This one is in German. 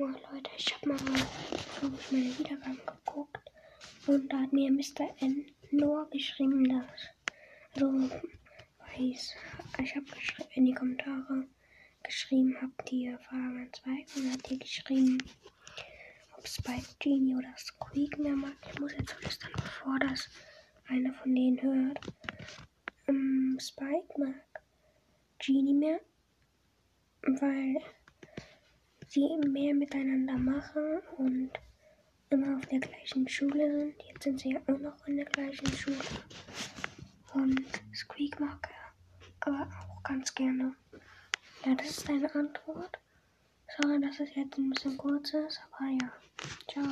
Moin Leute, ich habe mal auf meine Wiedergaben geguckt und da hat mir Mr. N nur geschrieben, dass also weiß, ich habe in die Kommentare geschrieben, habt ihr Fahrrad 2 und hat ihr geschrieben, ob Spike Genie oder Squeak mehr mag. Ich muss jetzt flüstern, bevor das einer von denen hört. Ähm, Spike mag Genie mehr, weil sie mehr miteinander machen und immer auf der gleichen Schule sind. Jetzt sind sie ja auch noch in der gleichen Schule. Und Squeak mag er aber auch ganz gerne. Ja, das ist eine Antwort. Sorry, dass es jetzt ein bisschen kurz ist, aber ja. Ciao.